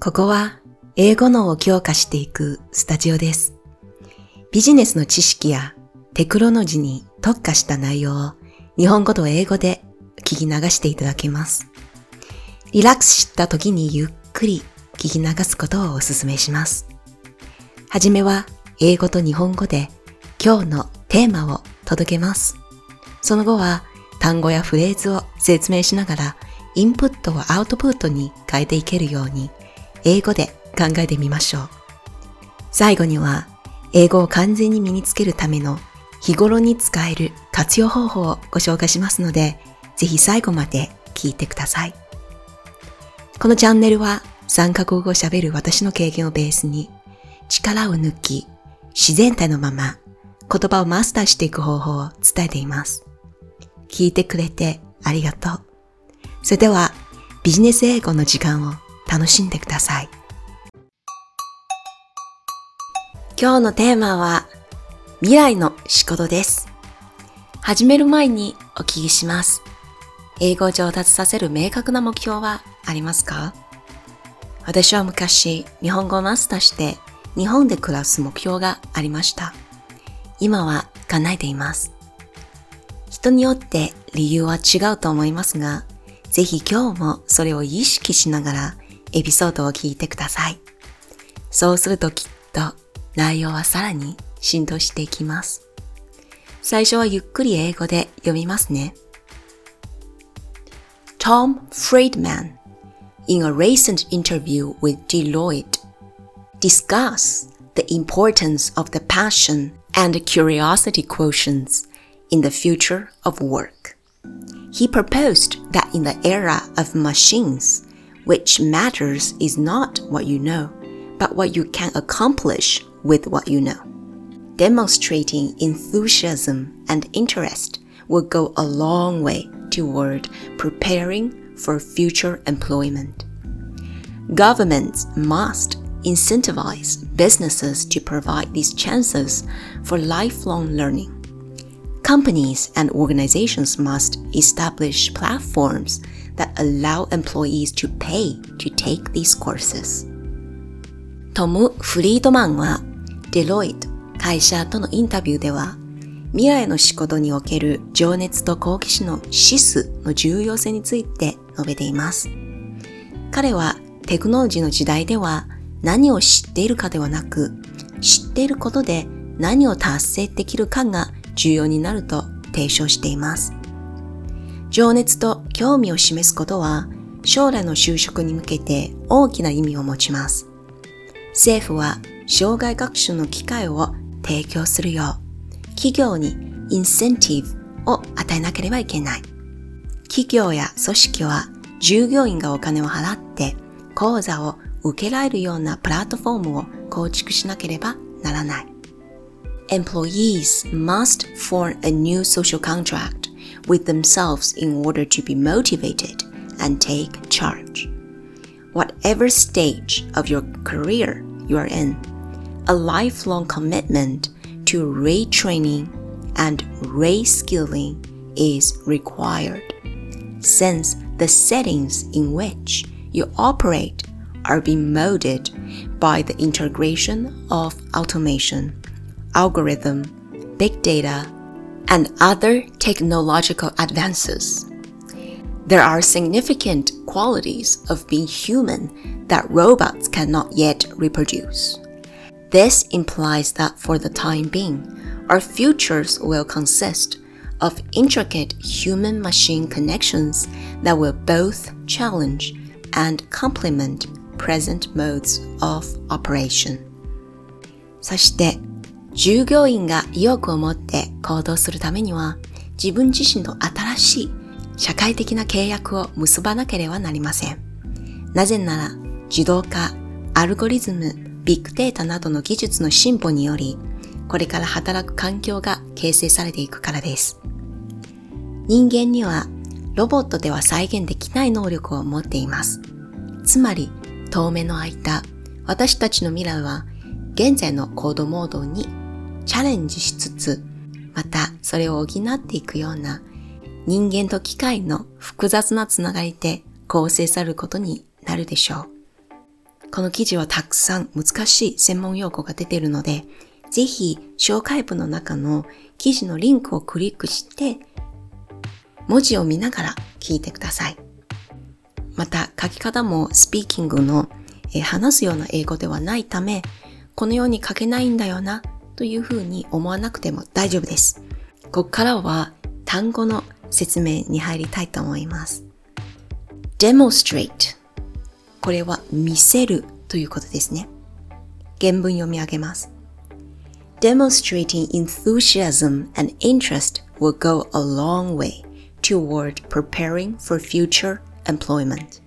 ここは英語脳を強化していくスタジオです。ビジネスの知識やテクノロジーに特化した内容を日本語と英語で聞き流していただけます。リラックスした時にゆっくり聞き流すことをお勧めします。はじめは英語と日本語で今日のテーマを届けます。その後は単語やフレーズを説明しながらインプットをアウトプットに変えていけるように英語で考えてみましょう。最後には英語を完全に身につけるための日頃に使える活用方法をご紹介しますので、ぜひ最後まで聞いてください。このチャンネルは3カ国語を喋る私の経験をベースに力を抜き自然体のまま言葉をマスターしていく方法を伝えています。聞いてくれてありがとう。それではビジネス英語の時間を楽しんでください。今日のテーマは未来の仕事です。始める前にお聞きします。英語を上達させる明確な目標はありますか？私は昔日本語をマスターして日本で暮らす目標がありました。今は叶えています。人によって理由は違うと思いますが、ぜひ今日もそれを意識しながらエピソードを聞いてください。そうするときっと内容はさらに浸透していきます。最初はゆっくり英語で読みますね。Tom Friedman in a recent interview with Deloitte discuss the importance of the passion and curiosity quotients in the future of work. He proposed that in the era of machines, which matters is not what you know, but what you can accomplish with what you know. Demonstrating enthusiasm and interest will go a long way toward preparing for future employment. Governments must incentivize businesses to provide these chances for lifelong learning. Companies and organizations must establish platforms that allow employees to pay to take these courses. トム・フリードマンはデロイト会社とのインタビューでは未来の仕事における情熱と好奇心の指数の重要性について述べています。彼はテクノロジーの時代では何を知っているかではなく、知っていることで何を達成できるかが重要になると提唱しています。情熱と興味を示すことは将来の就職に向けて大きな意味を持ちます。政府は障害学習の機会を提供するよう企業にインセンティブを与えなければいけない。企業や組織は従業員がお金を払って講座を受けられるようなプラットフォームを構築しなければならない。Employees must form a new social contract with themselves in order to be motivated and take charge. Whatever stage of your career you are in, a lifelong commitment to retraining and reskilling is required, since the settings in which you operate are being molded by the integration of automation, algorithm, big data, and other technological advances. There are significant qualities of being human that robots cannot yet reproduce. This implies that for the time being, our futures will consist of intricate human machine connections that will both challenge and complement present modes of operation そして 従業員が意欲を持って行動するためには自分自身と新しい社会的な契約を結ばなければなりません。なぜなら自動化、アルゴリズム、ビッグデータなどの技術の進歩によりこれから働く環境が形成されていくからです。人間にはロボットでは再現できない能力を持っています。つまり当面の間、私たちの未来は現在のコードモードにチャレンジしつつ、またそれを補っていくような人間と機械の複雑なつながりで構成されることになるでしょう。この記事はたくさん難しい専門用語が出ているので、ぜひ紹介文の中の記事のリンクをクリックして、文字を見ながら聞いてください。また書き方もスピーキングの、え話すような英語ではないため、このように書けないんだよなというふうに思わなくても大丈夫です。ここからは単語の説明に入りたいと思います。demonstrate これは見せるということですね。原文読み上げます。Demonstrating enthusiasm and interest will go a long way toward preparing for future employment.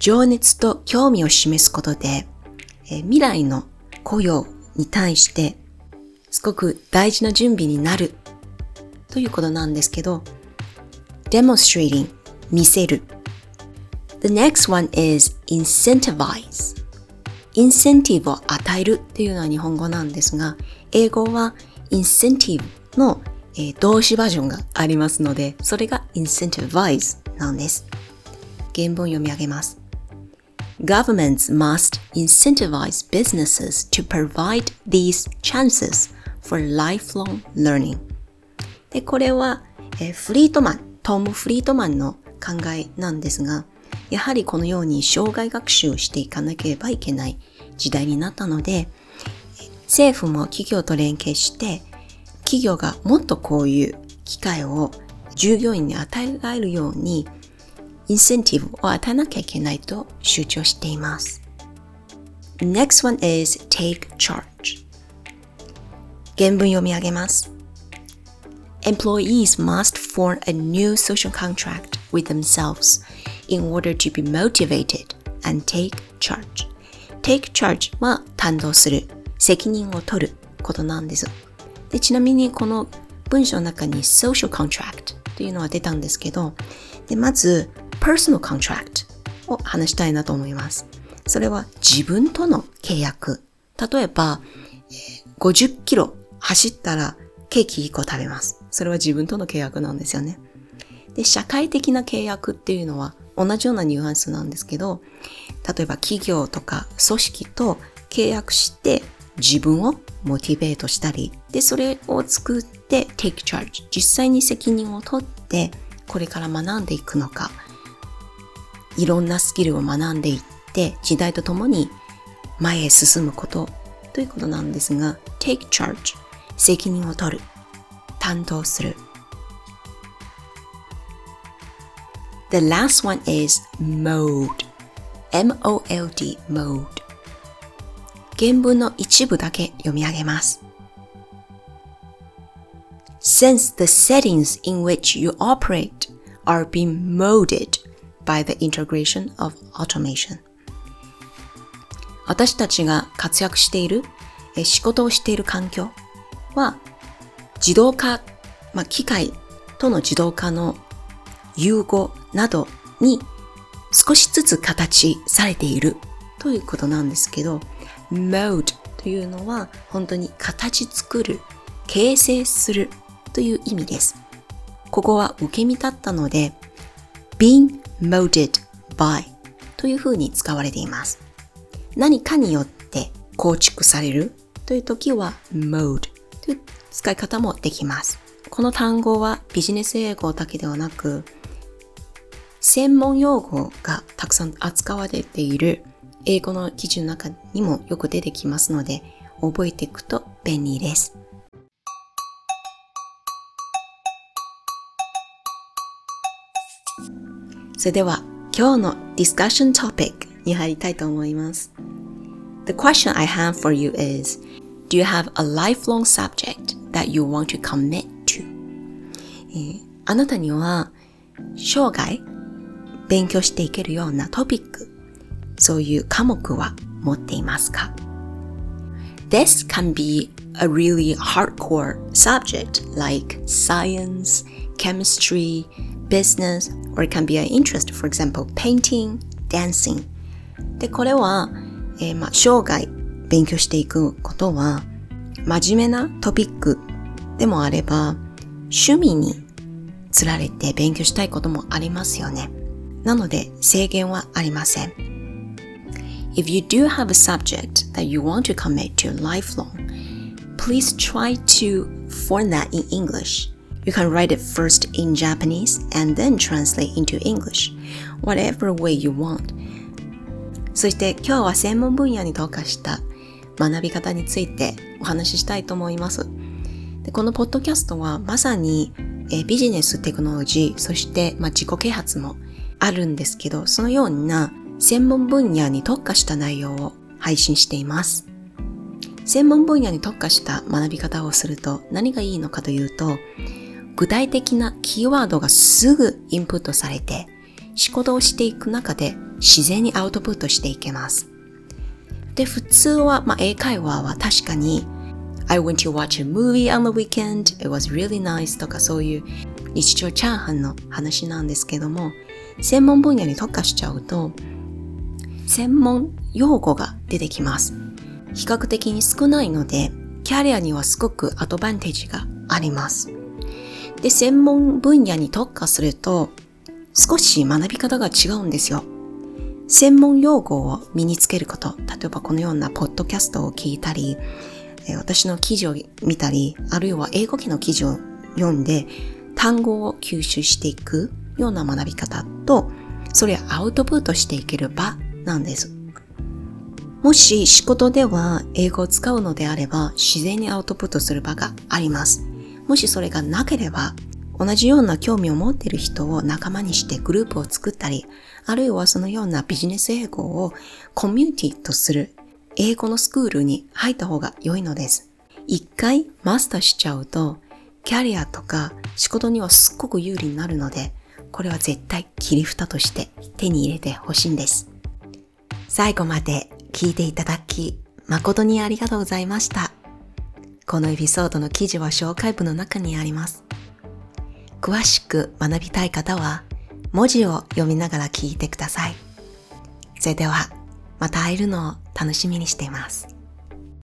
情熱と興味を示すことで、え未来の雇用に対してすごく大事な準備になるということなんですけど、demonstrating 見せる。The next one is incentivize. インセンティブを与えるっていうのは日本語なんですが、英語はインセンティブの、え、動詞バージョンがありますので、それが incentivize なんです。原文読み上げます。Governments must incentivize businesses to provide these chances for lifelong learning. で、これは、えー、フリートマン、トム・フリートマンの考えなんですが、やはりこのように障害学習をしていかなければいけない時代になったので、政府も企業と連携して、企業がもっとこういう機会を従業員に与えられるように、インセンティブを与えなきゃいけないと主張しています。Next one is take charge. 原文読み上げます。Employees must form a new social contract with themselves in order to be motivated and take charge. take charge は担当する、責任を取ることなんです。でちなみにこの文章の中に social contract というのは出たんですけど、でまず personal contract を話したいなと思います。それは自分との契約。例えば、50キロ走ったらケーキ1個食べます。それは自分との契約なんですよね。で、社会的な契約っていうのは同じようなニュアンスなんですけど、例えば企業とか組織と契約して自分をモチベートしたり、で、それを作って take charge、実際に責任を取ってこれから学んでいくのか、いろんなスキルを学んでいって時代とともに前へ進むことということなんですが、take charge、責任を取る、担当する、The last one is mode. M-O-L-D, mode. 原文の一部だけ読み上げます。Since the settings in which you operate are being molded by the integration of automation. 私たちが活躍している、仕事をしている環境は自動化、まあ、機械との自動化の融合などに少しずつ形されているということなんですけど、mode というのは本当に形作る、形成するという意味です。ここは受け身だったので、being molded by というふうに使われています。何かによって構築されるという時は mode という使い方もできます。この単語はビジネス英語だけではなく、専門用語がたくさん扱われている英語の記事の中にもよく出てきますので、覚えていくと便利です。それでは今日の discussion topic に入りたいと思います。The question I have for you is Do you have a lifelong subject that you want to commit to? えー、あなたには生涯勉強していけるようなトピック、そういう科目は持っていますか This can be a really hardcore subject like science, chemistry, business, or it can be an interest, for example, painting, dancing. で、これは、えー、まあ、生涯勉強していくことは、真面目なトピックでもあれば、趣味につられて勉強したいこともありますよね。なので制限はありません。If you do have a subject that you want to commit to lifelong, please try to form that in English. You can write it first in Japanese and then translate into English, whatever way you want. そして今日は専門分野に特化した学び方についてお話ししたいと思います。でこのポッドキャストはまさにえビジネステクノロジー、そして、まあ、自己啓発もあるんですけど、そのような専門分野に特化した内容を配信しています。専門分野に特化した学び方をすると何がいいのかというと、具体的なキーワードがすぐインプットされて、仕事をしていく中で自然にアウトプットしていけます。で、普通は、まあ、英会話は確かに I went to watch a movie on the weekend. It was really nice とかそういう日常チャーハンの話なんですけども、専門分野に特化しちゃうと、専門用語が出てきます。比較的に少ないので、キャリアにはすごくアドバンテージがあります。で、専門分野に特化すると、少し学び方が違うんですよ。専門用語を身につけること、例えばこのようなポッドキャストを聞いたり、私の記事を見たり、あるいは英語機の記事を読んで、単語を吸収していくような学び方と、それをアウトプットしていける場なんです。もし仕事では英語を使うのであれば、自然にアウトプットする場があります。もしそれがなければ、同じような興味を持っている人を仲間にしてグループを作ったり、あるいはそのようなビジネス英語をコミュニティとする英語のスクールに入った方が良いのです。一回マスターしちゃうと、キャリアとか仕事にはすっごく有利になるので、これは絶対切り蓋として手に入れてほしいんです。最後まで聞いていただき、誠にありがとうございました。このエピソードの記事は紹介文の中にあります。詳しく学びたい方は、文字を読みながら聞いてください。それでは、また会えるのを楽しみにしています。